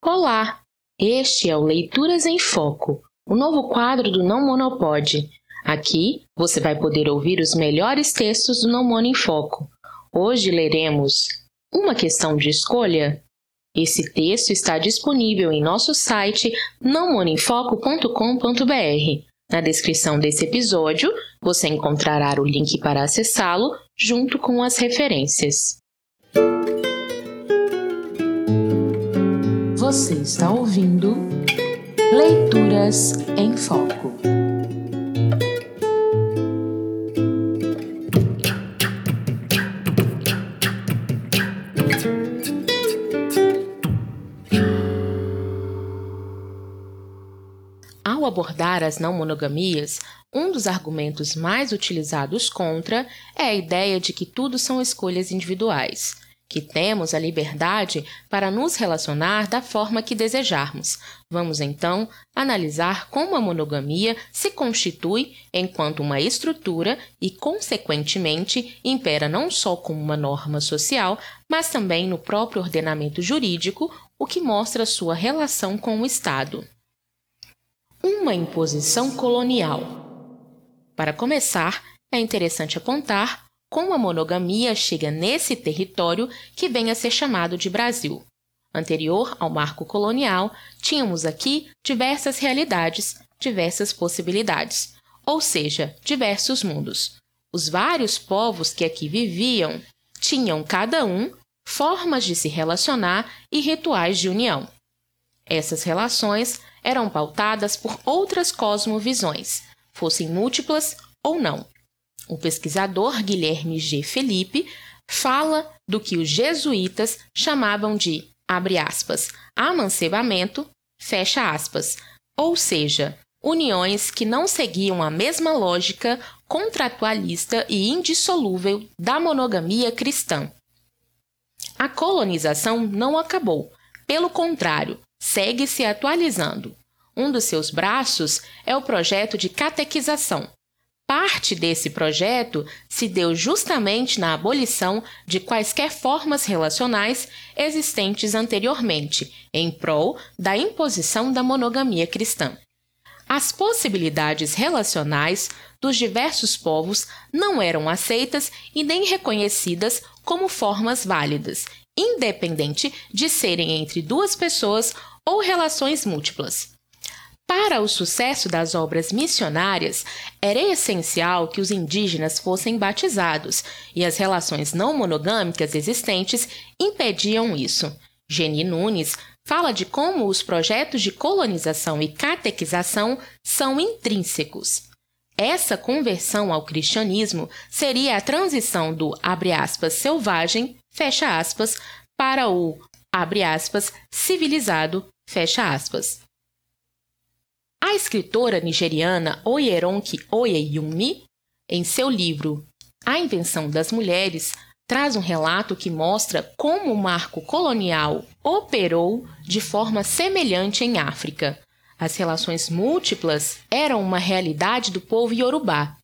Olá! Este é o Leituras em Foco, o novo quadro do Não Monopode. Aqui você vai poder ouvir os melhores textos do Não Mono em Foco. Hoje leremos Uma Questão de Escolha. Esse texto está disponível em nosso site nãomonoemfoco.com.br. Na descrição desse episódio, você encontrará o link para acessá-lo junto com as referências. Você está ouvindo Leituras em Foco. Ao abordar as não monogamias, um dos argumentos mais utilizados contra é a ideia de que tudo são escolhas individuais que temos a liberdade para nos relacionar da forma que desejarmos. Vamos então analisar como a monogamia se constitui enquanto uma estrutura e, consequentemente, impera não só como uma norma social, mas também no próprio ordenamento jurídico, o que mostra sua relação com o Estado. Uma imposição colonial. Para começar, é interessante apontar como a monogamia chega nesse território que vem a ser chamado de Brasil. Anterior ao marco colonial, tínhamos aqui diversas realidades, diversas possibilidades, ou seja, diversos mundos. Os vários povos que aqui viviam tinham cada um formas de se relacionar e rituais de união. Essas relações eram pautadas por outras cosmovisões, fossem múltiplas ou não. O pesquisador Guilherme G. Felipe fala do que os jesuítas chamavam de, abre aspas, amancebamento, fecha aspas, ou seja, uniões que não seguiam a mesma lógica contratualista e indissolúvel da monogamia cristã. A colonização não acabou, pelo contrário, segue se atualizando. Um dos seus braços é o projeto de catequização, Parte desse projeto se deu justamente na abolição de quaisquer formas relacionais existentes anteriormente, em prol da imposição da monogamia cristã. As possibilidades relacionais dos diversos povos não eram aceitas e nem reconhecidas como formas válidas, independente de serem entre duas pessoas ou relações múltiplas. Para o sucesso das obras missionárias, era essencial que os indígenas fossem batizados, e as relações não monogâmicas existentes impediam isso. Geni Nunes fala de como os projetos de colonização e catequização são intrínsecos. Essa conversão ao cristianismo seria a transição do aspas, selvagem aspas, para o aspas, civilizado. A escritora nigeriana Oyeronki Oyeyumi, em seu livro A Invenção das Mulheres, traz um relato que mostra como o marco colonial operou de forma semelhante em África. As relações múltiplas eram uma realidade do povo iorubá.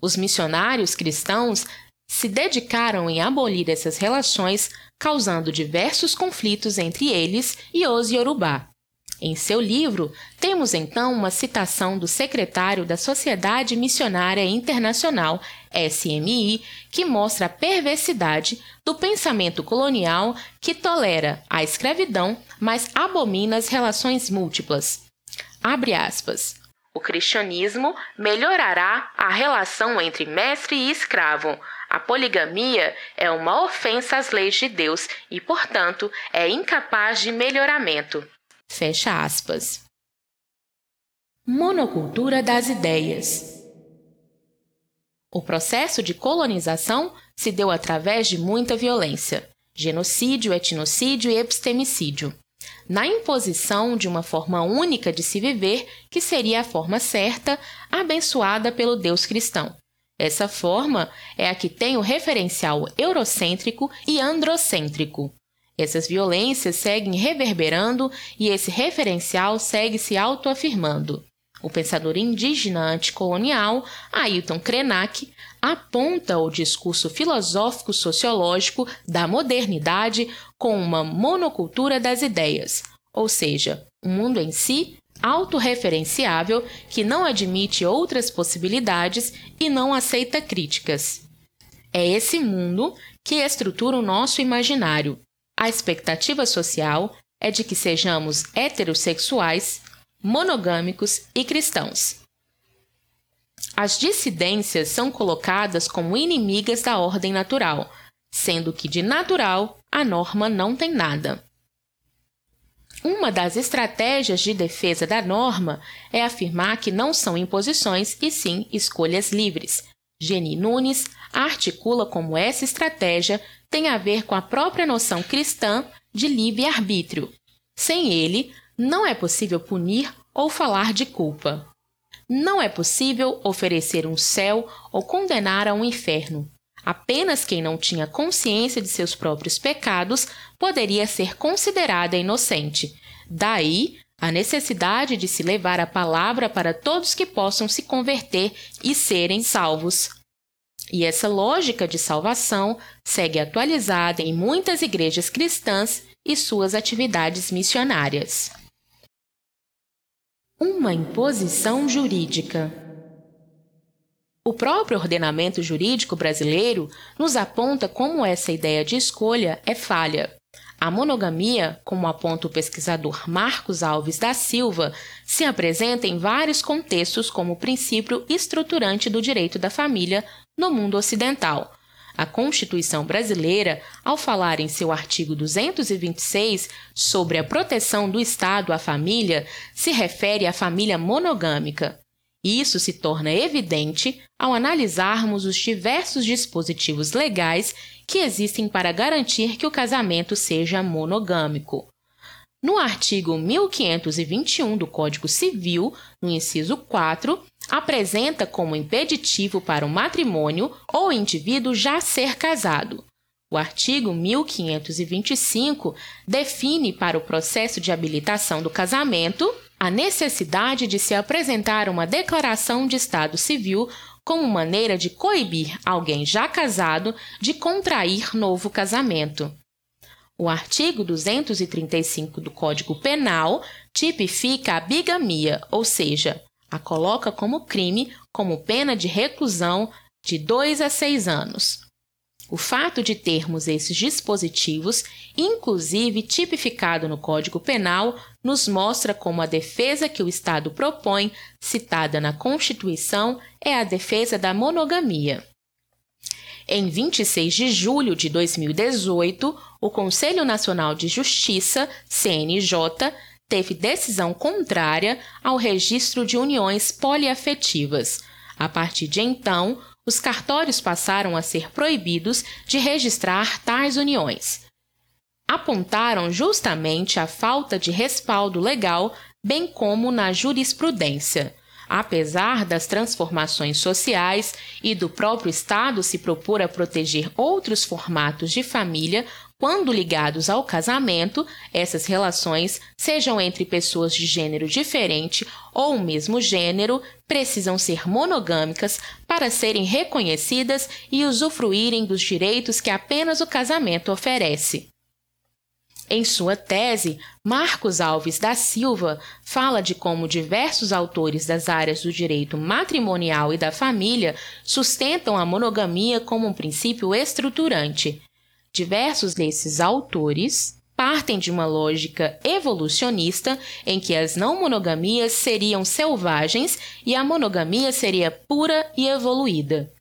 Os missionários cristãos se dedicaram em abolir essas relações, causando diversos conflitos entre eles e os iorubá. Em seu livro, temos então uma citação do secretário da Sociedade Missionária Internacional, SMI, que mostra a perversidade do pensamento colonial que tolera a escravidão, mas abomina as relações múltiplas. Abre aspas. O cristianismo melhorará a relação entre mestre e escravo. A poligamia é uma ofensa às leis de Deus e, portanto, é incapaz de melhoramento. Fecha aspas. Monocultura das ideias. O processo de colonização se deu através de muita violência, genocídio, etnocídio e epistemicídio, na imposição de uma forma única de se viver, que seria a forma certa, abençoada pelo Deus cristão. Essa forma é a que tem o referencial eurocêntrico e androcêntrico, essas violências seguem reverberando e esse referencial segue se autoafirmando. O pensador indígena anticolonial, Ailton Krenak, aponta o discurso filosófico-sociológico da modernidade com uma monocultura das ideias, ou seja, um mundo em si autorreferenciável que não admite outras possibilidades e não aceita críticas. É esse mundo que estrutura o nosso imaginário. A expectativa social é de que sejamos heterossexuais, monogâmicos e cristãos. As dissidências são colocadas como inimigas da ordem natural, sendo que de natural a norma não tem nada. Uma das estratégias de defesa da norma é afirmar que não são imposições e sim escolhas livres. Geni Nunes articula como essa estratégia tem a ver com a própria noção cristã de livre-arbítrio. Sem ele, não é possível punir ou falar de culpa. Não é possível oferecer um céu ou condenar a um inferno. Apenas quem não tinha consciência de seus próprios pecados poderia ser considerada inocente. Daí a necessidade de se levar a palavra para todos que possam se converter e serem salvos. E essa lógica de salvação segue atualizada em muitas igrejas cristãs e suas atividades missionárias. Uma imposição jurídica. O próprio ordenamento jurídico brasileiro nos aponta como essa ideia de escolha é falha. A monogamia, como aponta o pesquisador Marcos Alves da Silva, se apresenta em vários contextos como princípio estruturante do direito da família no mundo ocidental. A Constituição brasileira, ao falar em seu artigo 226 sobre a proteção do Estado à família, se refere à família monogâmica. Isso se torna evidente ao analisarmos os diversos dispositivos legais que existem para garantir que o casamento seja monogâmico. No artigo 1521 do Código Civil, no inciso 4, apresenta como impeditivo para o matrimônio o indivíduo já ser casado. O artigo 1525 define para o processo de habilitação do casamento a necessidade de se apresentar uma declaração de estado civil como maneira de coibir alguém já casado de contrair novo casamento. O artigo 235 do Código Penal tipifica a bigamia, ou seja, a coloca como crime como pena de reclusão de 2 a 6 anos. O fato de termos esses dispositivos, inclusive tipificado no Código Penal, nos mostra como a defesa que o Estado propõe, citada na Constituição, é a defesa da monogamia. Em 26 de julho de 2018, o Conselho Nacional de Justiça, CNJ, teve decisão contrária ao registro de uniões poliafetivas. A partir de então, os cartórios passaram a ser proibidos de registrar tais uniões. Apontaram justamente a falta de respaldo legal, bem como na jurisprudência. Apesar das transformações sociais e do próprio Estado se propor a proteger outros formatos de família, quando ligados ao casamento, essas relações, sejam entre pessoas de gênero diferente ou mesmo gênero, precisam ser monogâmicas para serem reconhecidas e usufruírem dos direitos que apenas o casamento oferece. Em sua tese, Marcos Alves da Silva fala de como diversos autores das áreas do direito matrimonial e da família sustentam a monogamia como um princípio estruturante. Diversos desses autores partem de uma lógica evolucionista em que as não monogamias seriam selvagens e a monogamia seria pura e evoluída.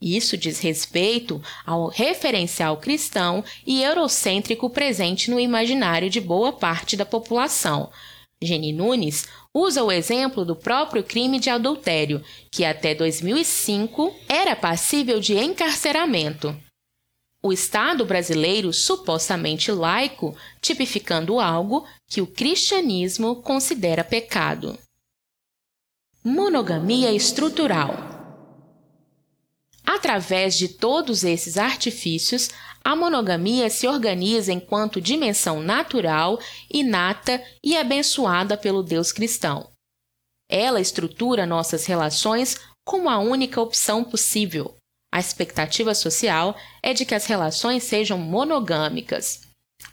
Isso diz respeito ao referencial cristão e eurocêntrico presente no imaginário de boa parte da população. Geni Nunes usa o exemplo do próprio crime de adultério, que até 2005 era passível de encarceramento o Estado brasileiro supostamente laico, tipificando algo que o cristianismo considera pecado. Monogamia estrutural. Através de todos esses artifícios, a monogamia se organiza enquanto dimensão natural, inata e abençoada pelo Deus cristão. Ela estrutura nossas relações como a única opção possível, a expectativa social é de que as relações sejam monogâmicas.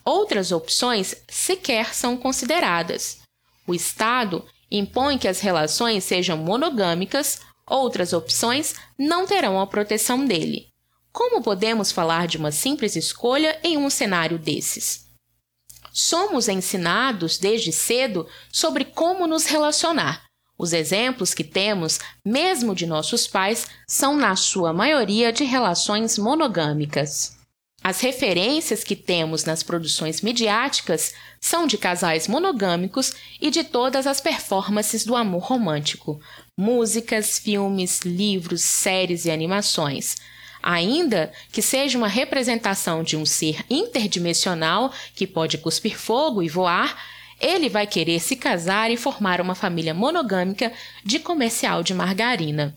Outras opções sequer são consideradas. O Estado impõe que as relações sejam monogâmicas, outras opções não terão a proteção dele. Como podemos falar de uma simples escolha em um cenário desses? Somos ensinados desde cedo sobre como nos relacionar. Os exemplos que temos, mesmo de nossos pais, são, na sua maioria, de relações monogâmicas. As referências que temos nas produções midiáticas são de casais monogâmicos e de todas as performances do amor romântico: músicas, filmes, livros, séries e animações. Ainda que seja uma representação de um ser interdimensional que pode cuspir fogo e voar, ele vai querer se casar e formar uma família monogâmica de comercial de margarina.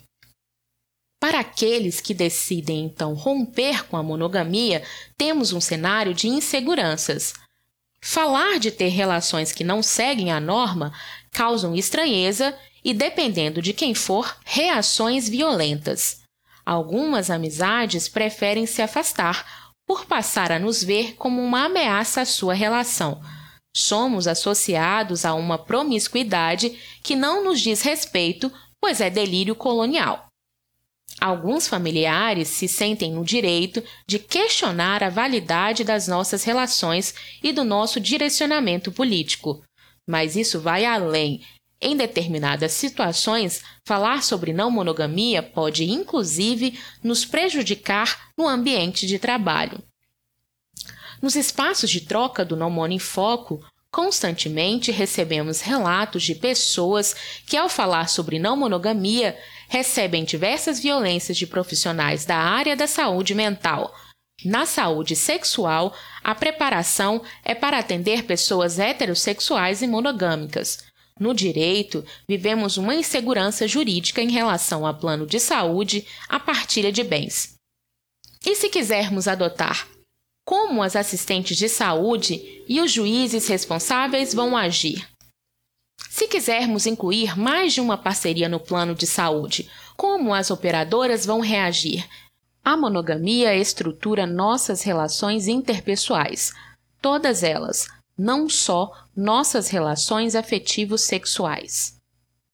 Para aqueles que decidem então romper com a monogamia, temos um cenário de inseguranças. Falar de ter relações que não seguem a norma causam estranheza e, dependendo de quem for, reações violentas. Algumas amizades preferem se afastar por passar a nos ver como uma ameaça à sua relação. Somos associados a uma promiscuidade que não nos diz respeito, pois é delírio colonial. Alguns familiares se sentem no direito de questionar a validade das nossas relações e do nosso direcionamento político. Mas isso vai além em determinadas situações, falar sobre não monogamia pode, inclusive, nos prejudicar no ambiente de trabalho. Nos espaços de troca do Não Mono em Foco, constantemente recebemos relatos de pessoas que, ao falar sobre não monogamia, recebem diversas violências de profissionais da área da saúde mental. Na saúde sexual, a preparação é para atender pessoas heterossexuais e monogâmicas. No direito, vivemos uma insegurança jurídica em relação ao plano de saúde, à partilha de bens. E se quisermos adotar como as assistentes de saúde e os juízes responsáveis vão agir? Se quisermos incluir mais de uma parceria no plano de saúde, como as operadoras vão reagir? A monogamia estrutura nossas relações interpessoais, todas elas, não só nossas relações afetivos sexuais.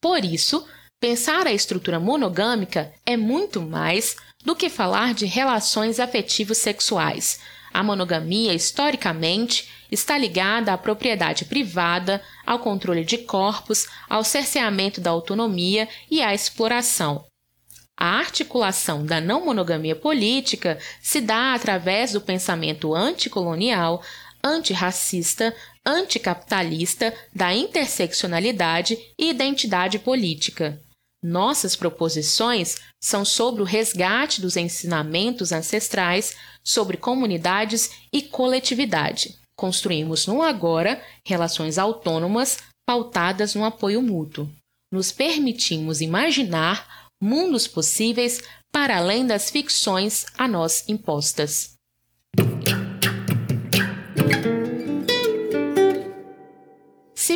Por isso, pensar a estrutura monogâmica é muito mais do que falar de relações afetivos sexuais. A monogamia, historicamente, está ligada à propriedade privada, ao controle de corpos, ao cerceamento da autonomia e à exploração. A articulação da não monogamia política se dá através do pensamento anticolonial, antirracista, anticapitalista, da interseccionalidade e identidade política. Nossas proposições são sobre o resgate dos ensinamentos ancestrais sobre comunidades e coletividade. Construímos no agora relações autônomas pautadas no apoio mútuo. Nos permitimos imaginar mundos possíveis para além das ficções a nós impostas.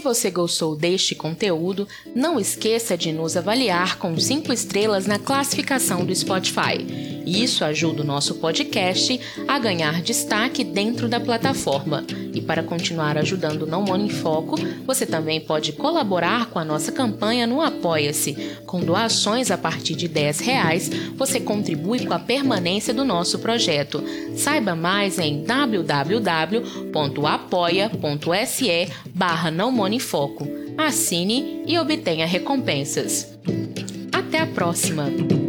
Você gostou deste conteúdo, não esqueça de nos avaliar com 5 estrelas na classificação do Spotify. Isso ajuda o nosso podcast a ganhar destaque dentro da plataforma. E para continuar ajudando o Não Mono em Foco, você também pode colaborar com a nossa campanha no Apoia-se. Com doações a partir de 10 reais, você contribui com a permanência do nosso projeto. Saiba mais em www.apoia.se barra Não em Foco. Assine e obtenha recompensas. Até a próxima!